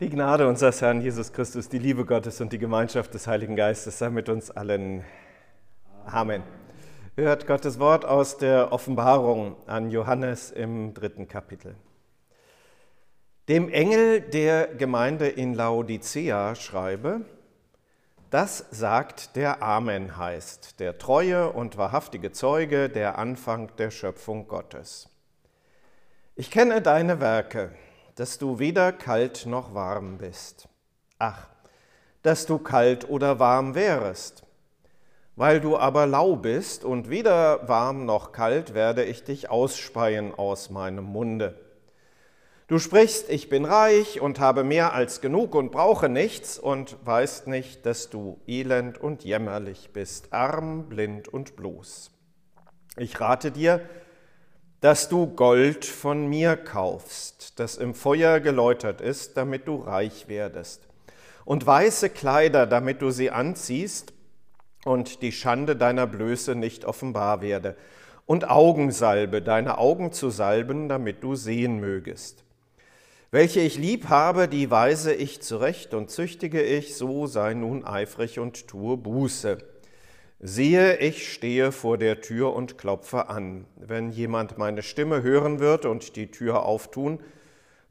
Die Gnade unseres Herrn Jesus Christus, die Liebe Gottes und die Gemeinschaft des Heiligen Geistes sei mit uns allen. Amen. Hört Gottes Wort aus der Offenbarung an Johannes im dritten Kapitel. Dem Engel der Gemeinde in Laodicea schreibe, das sagt der Amen heißt, der treue und wahrhaftige Zeuge, der Anfang der Schöpfung Gottes. Ich kenne deine Werke dass du weder kalt noch warm bist. Ach, dass du kalt oder warm wärest. Weil du aber lau bist und weder warm noch kalt, werde ich dich ausspeien aus meinem Munde. Du sprichst, ich bin reich und habe mehr als genug und brauche nichts und weißt nicht, dass du elend und jämmerlich bist, arm, blind und bloß. Ich rate dir, dass du Gold von mir kaufst, das im Feuer geläutert ist, damit du reich werdest, und weiße Kleider, damit du sie anziehst und die Schande deiner Blöße nicht offenbar werde, und Augensalbe, deine Augen zu salben, damit du sehen mögest. Welche ich lieb habe, die weise ich zurecht und züchtige ich, so sei nun eifrig und tue Buße. Siehe, ich stehe vor der Tür und klopfe an. Wenn jemand meine Stimme hören wird und die Tür auftun,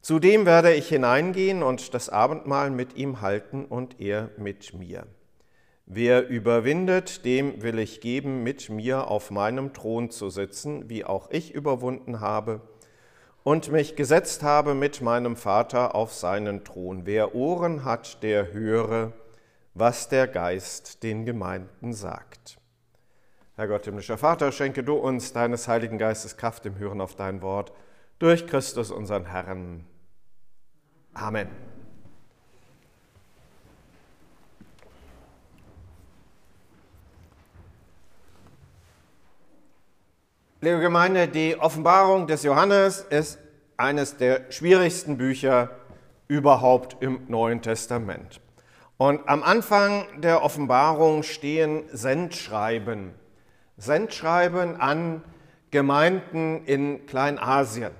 zu dem werde ich hineingehen und das Abendmahl mit ihm halten und er mit mir. Wer überwindet, dem will ich geben, mit mir auf meinem Thron zu sitzen, wie auch ich überwunden habe und mich gesetzt habe mit meinem Vater auf seinen Thron. Wer Ohren hat, der höre, was der Geist den Gemeinden sagt. Herr Gott, himmlischer Vater, schenke du uns deines Heiligen Geistes Kraft im Hören auf dein Wort durch Christus unseren Herrn. Amen. Liebe Gemeinde, die Offenbarung des Johannes ist eines der schwierigsten Bücher überhaupt im Neuen Testament. Und am Anfang der Offenbarung stehen Sendschreiben. Sendschreiben an Gemeinden in Kleinasien.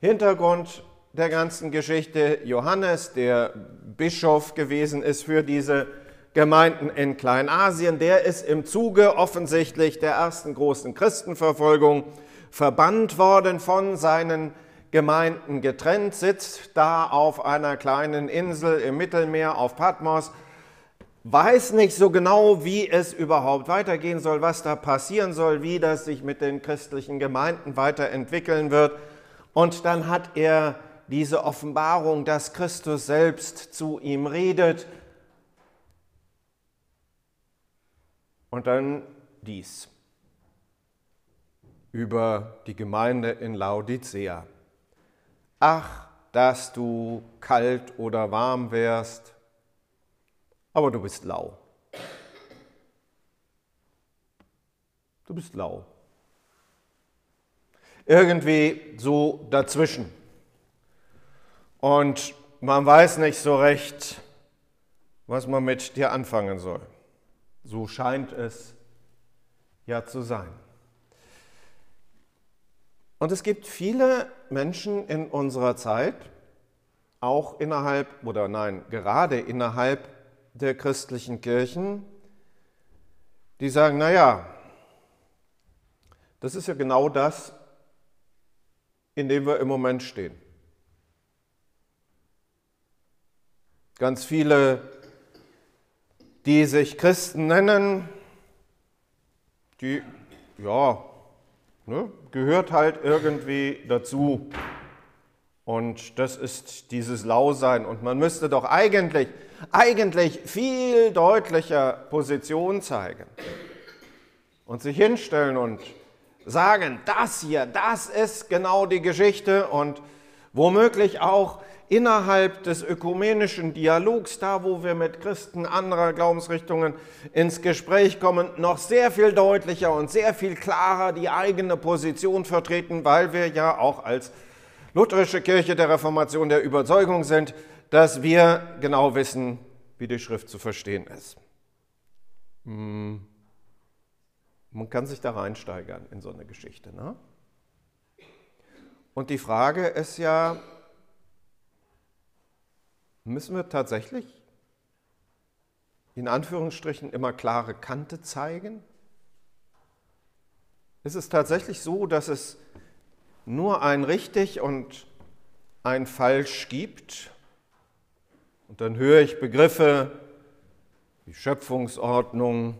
Hintergrund der ganzen Geschichte Johannes, der Bischof gewesen ist für diese Gemeinden in Kleinasien, der ist im Zuge offensichtlich der ersten großen Christenverfolgung verbannt worden von seinen Gemeinden getrennt, sitzt da auf einer kleinen Insel im Mittelmeer auf Patmos, weiß nicht so genau, wie es überhaupt weitergehen soll, was da passieren soll, wie das sich mit den christlichen Gemeinden weiterentwickeln wird. Und dann hat er diese Offenbarung, dass Christus selbst zu ihm redet. Und dann dies über die Gemeinde in Laodicea. Ach, dass du kalt oder warm wärst, aber du bist lau. Du bist lau. Irgendwie so dazwischen. Und man weiß nicht so recht, was man mit dir anfangen soll. So scheint es ja zu sein. Und es gibt viele Menschen in unserer Zeit, auch innerhalb, oder nein, gerade innerhalb der christlichen Kirchen, die sagen, naja, das ist ja genau das, in dem wir im Moment stehen. Ganz viele, die sich Christen nennen, die, ja, Ne? Gehört halt irgendwie dazu. Und das ist dieses Lausein. Und man müsste doch eigentlich, eigentlich viel deutlicher Position zeigen und sich hinstellen und sagen, das hier, das ist genau die Geschichte und womöglich auch innerhalb des ökumenischen Dialogs, da wo wir mit Christen anderer Glaubensrichtungen ins Gespräch kommen, noch sehr viel deutlicher und sehr viel klarer die eigene Position vertreten, weil wir ja auch als lutherische Kirche der Reformation der Überzeugung sind, dass wir genau wissen, wie die Schrift zu verstehen ist. Hm. Man kann sich da reinsteigern in so eine Geschichte. Ne? Und die Frage ist ja, Müssen wir tatsächlich in Anführungsstrichen immer klare Kante zeigen? Ist es tatsächlich so, dass es nur ein richtig und ein falsch gibt? Und dann höre ich Begriffe wie Schöpfungsordnung,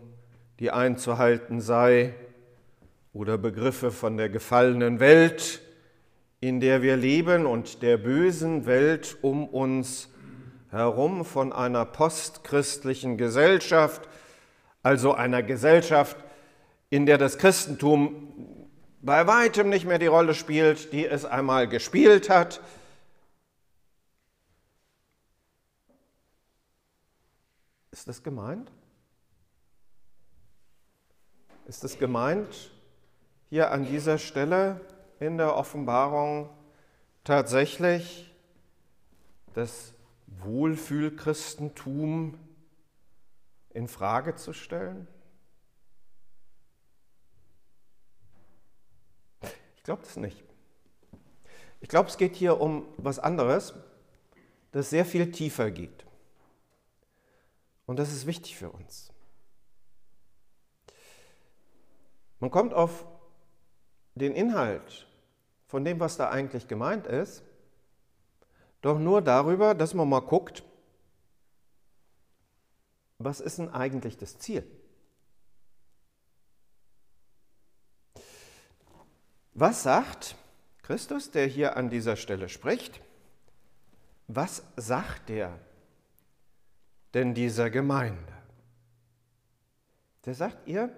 die einzuhalten sei, oder Begriffe von der gefallenen Welt, in der wir leben und der bösen Welt um uns herum, von einer postchristlichen Gesellschaft, also einer Gesellschaft, in der das Christentum bei weitem nicht mehr die Rolle spielt, die es einmal gespielt hat. Ist das gemeint? Ist es gemeint, hier an dieser Stelle in der Offenbarung tatsächlich das Wohlfühlchristentum in Frage zu stellen? Ich glaube das nicht. Ich glaube, es geht hier um was anderes, das sehr viel tiefer geht. Und das ist wichtig für uns. Man kommt auf den Inhalt von dem, was da eigentlich gemeint ist, doch nur darüber, dass man mal guckt, was ist denn eigentlich das Ziel? Was sagt Christus, der hier an dieser Stelle spricht? Was sagt er denn dieser Gemeinde? Der sagt ihr,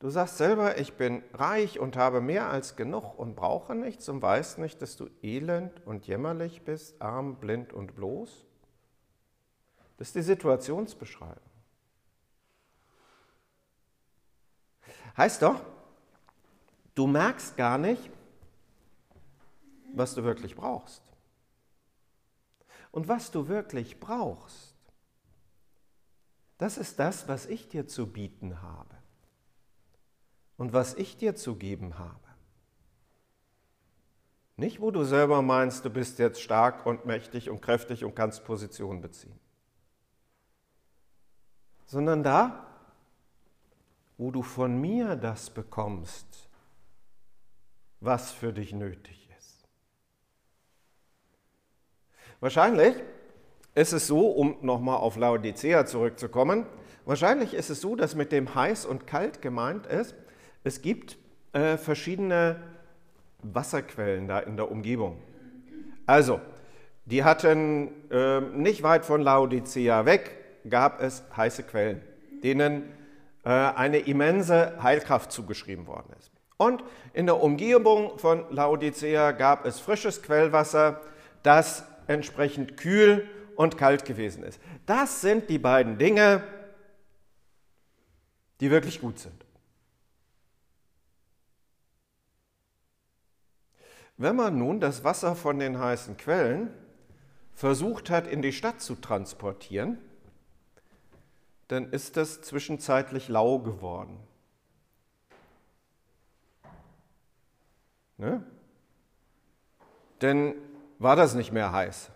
Du sagst selber, ich bin reich und habe mehr als genug und brauche nichts und weißt nicht, dass du elend und jämmerlich bist, arm, blind und bloß. Das ist die Situationsbeschreibung. Heißt doch, du merkst gar nicht, was du wirklich brauchst. Und was du wirklich brauchst, das ist das, was ich dir zu bieten habe und was ich dir zu geben habe. Nicht, wo du selber meinst, du bist jetzt stark und mächtig und kräftig und kannst Position beziehen, sondern da, wo du von mir das bekommst, was für dich nötig ist. Wahrscheinlich ist es so, um nochmal auf Laodicea zurückzukommen, wahrscheinlich ist es so, dass mit dem heiß und kalt gemeint ist, es gibt äh, verschiedene Wasserquellen da in der Umgebung. Also, die hatten äh, nicht weit von Laodicea weg, gab es heiße Quellen, denen äh, eine immense Heilkraft zugeschrieben worden ist. Und in der Umgebung von Laodicea gab es frisches Quellwasser, das entsprechend kühl und kalt gewesen ist. Das sind die beiden Dinge, die wirklich gut sind. Wenn man nun das Wasser von den heißen Quellen versucht hat, in die Stadt zu transportieren, dann ist das zwischenzeitlich lau geworden. Ne? Denn war das nicht mehr heiß.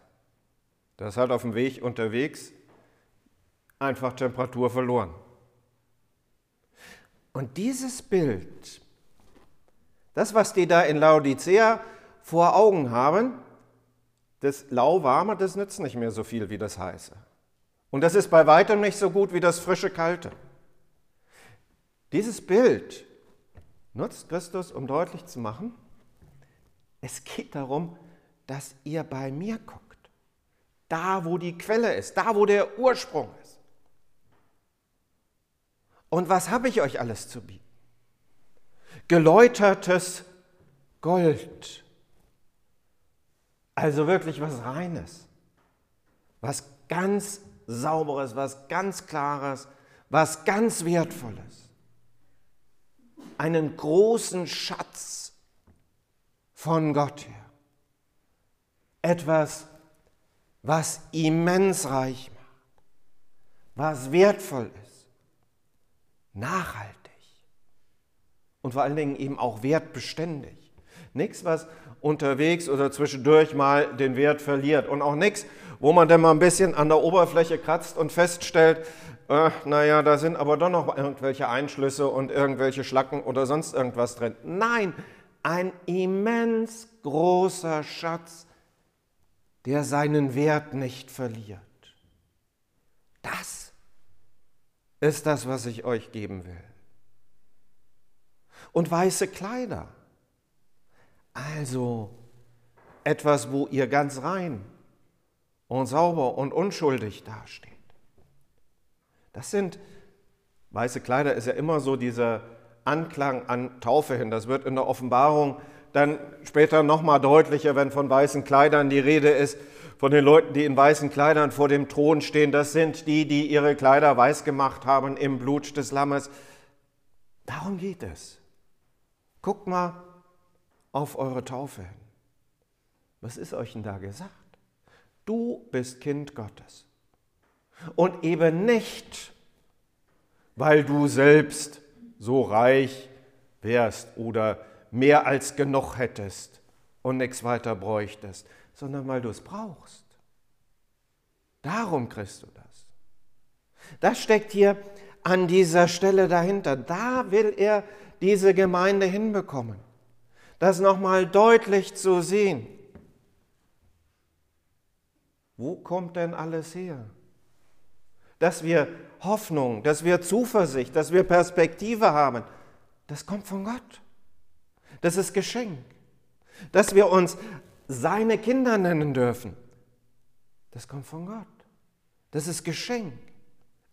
Das hat auf dem Weg unterwegs einfach Temperatur verloren. Und dieses Bild, das, was die da in Laodicea vor Augen haben, das lauwarme, das nützt nicht mehr so viel wie das heiße. Und das ist bei weitem nicht so gut wie das frische kalte. Dieses Bild nutzt Christus, um deutlich zu machen, es geht darum, dass ihr bei mir guckt. Da, wo die Quelle ist, da, wo der Ursprung ist. Und was habe ich euch alles zu bieten? Geläutertes Gold, also wirklich was Reines, was ganz Sauberes, was ganz Klares, was ganz Wertvolles. Einen großen Schatz von Gott her. Etwas, was immens reich macht, was wertvoll ist, nachhaltig und vor allen Dingen eben auch wertbeständig. Nichts, was unterwegs oder zwischendurch mal den Wert verliert. Und auch nichts, wo man dann mal ein bisschen an der Oberfläche kratzt und feststellt, äh, naja, da sind aber doch noch irgendwelche Einschlüsse und irgendwelche Schlacken oder sonst irgendwas drin. Nein, ein immens großer Schatz, der seinen Wert nicht verliert. Das ist das, was ich euch geben will. Und weiße Kleider. Also etwas, wo ihr ganz rein und sauber und unschuldig dasteht. Das sind, weiße Kleider ist ja immer so dieser Anklang an Taufe hin. Das wird in der Offenbarung dann später nochmal deutlicher, wenn von weißen Kleidern die Rede ist, von den Leuten, die in weißen Kleidern vor dem Thron stehen. Das sind die, die ihre Kleider weiß gemacht haben im Blut des Lammes. Darum geht es. Guckt mal auf eure Taufe hin. Was ist euch denn da gesagt? Du bist Kind Gottes. Und eben nicht, weil du selbst so reich wärst oder mehr als genug hättest und nichts weiter bräuchtest, sondern weil du es brauchst. Darum kriegst du das. Das steckt hier an dieser Stelle dahinter. Da will er diese Gemeinde hinbekommen. Das nochmal deutlich zu sehen. Wo kommt denn alles her? Dass wir Hoffnung, dass wir Zuversicht, dass wir Perspektive haben, das kommt von Gott. Das ist Geschenk. Dass wir uns seine Kinder nennen dürfen, das kommt von Gott. Das ist Geschenk.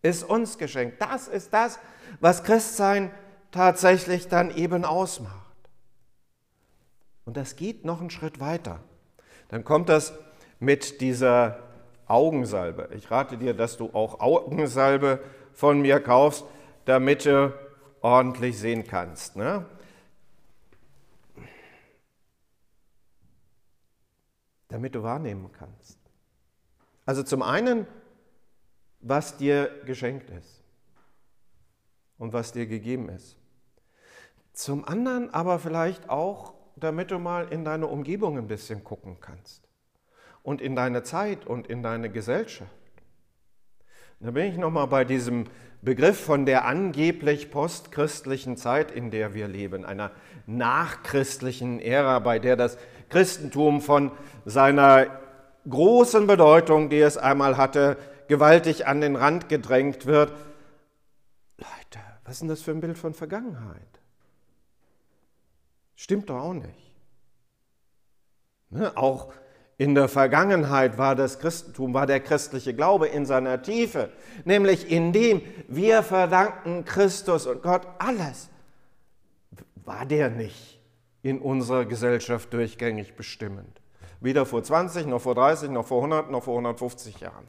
Ist uns geschenkt. Das ist das, was Christsein tatsächlich dann eben ausmacht. Und das geht noch einen Schritt weiter. Dann kommt das mit dieser Augensalbe. Ich rate dir, dass du auch Augensalbe von mir kaufst, damit du ordentlich sehen kannst. Ne? Damit du wahrnehmen kannst. Also zum einen, was dir geschenkt ist und was dir gegeben ist. Zum anderen aber vielleicht auch, damit du mal in deine Umgebung ein bisschen gucken kannst und in deine Zeit und in deine Gesellschaft. Da bin ich nochmal bei diesem Begriff von der angeblich postchristlichen Zeit, in der wir leben, einer nachchristlichen Ära, bei der das Christentum von seiner großen Bedeutung, die es einmal hatte, gewaltig an den Rand gedrängt wird. Leute, was ist denn das für ein Bild von Vergangenheit? Stimmt doch auch nicht. Ne? Auch in der Vergangenheit war das Christentum, war der christliche Glaube in seiner Tiefe, nämlich indem wir verdanken Christus und Gott alles. War der nicht in unserer Gesellschaft durchgängig bestimmend? Weder vor 20, noch vor 30, noch vor 100, noch vor 150 Jahren.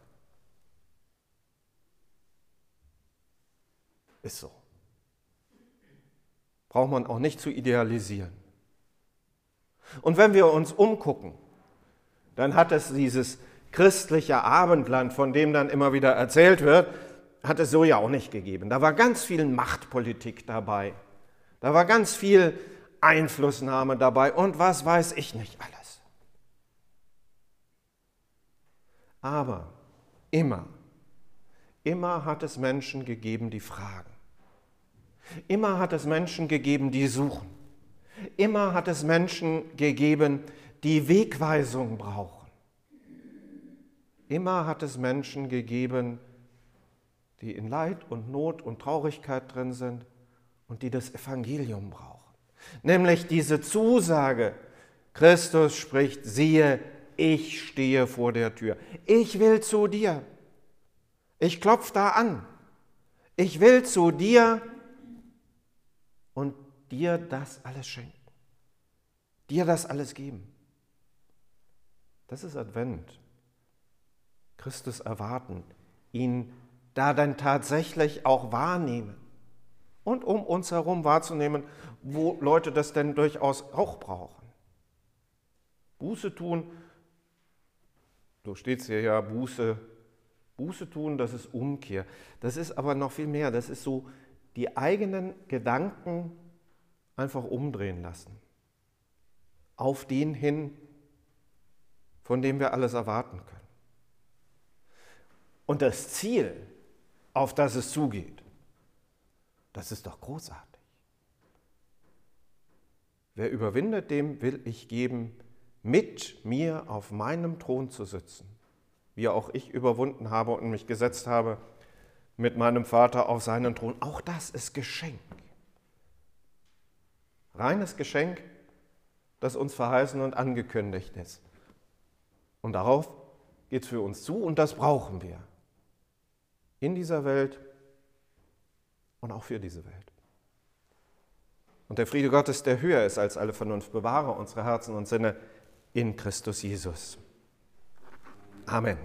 Ist so. Braucht man auch nicht zu idealisieren. Und wenn wir uns umgucken, dann hat es dieses christliche Abendland, von dem dann immer wieder erzählt wird, hat es so ja auch nicht gegeben. Da war ganz viel Machtpolitik dabei. Da war ganz viel Einflussnahme dabei und was weiß ich nicht alles. Aber immer, immer hat es Menschen gegeben, die fragen. Immer hat es Menschen gegeben, die suchen. Immer hat es Menschen gegeben, die Wegweisung brauchen. Immer hat es Menschen gegeben, die in Leid und Not und Traurigkeit drin sind und die das Evangelium brauchen. Nämlich diese Zusage, Christus spricht, siehe, ich stehe vor der Tür. Ich will zu dir. Ich klopfe da an. Ich will zu dir und dir das alles schenken. Dir das alles geben. Das ist Advent. Christus erwarten, ihn da dann tatsächlich auch wahrnehmen und um uns herum wahrzunehmen, wo Leute das denn durchaus auch brauchen. Buße tun, so steht es hier ja, Buße, Buße tun, das ist Umkehr. Das ist aber noch viel mehr, das ist so die eigenen Gedanken einfach umdrehen lassen. auf den hin, von dem wir alles erwarten können. Und das Ziel, auf das es zugeht, das ist doch großartig. Wer überwindet, dem will ich geben, mit mir auf meinem Thron zu sitzen, wie auch ich überwunden habe und mich gesetzt habe mit meinem Vater auf seinen Thron. Auch das ist Geschenk. Reines Geschenk, das uns verheißen und angekündigt ist. Und darauf geht es für uns zu und das brauchen wir. In dieser Welt und auch für diese Welt. Und der Friede Gottes, der höher ist als alle Vernunft, bewahre unsere Herzen und Sinne in Christus Jesus. Amen.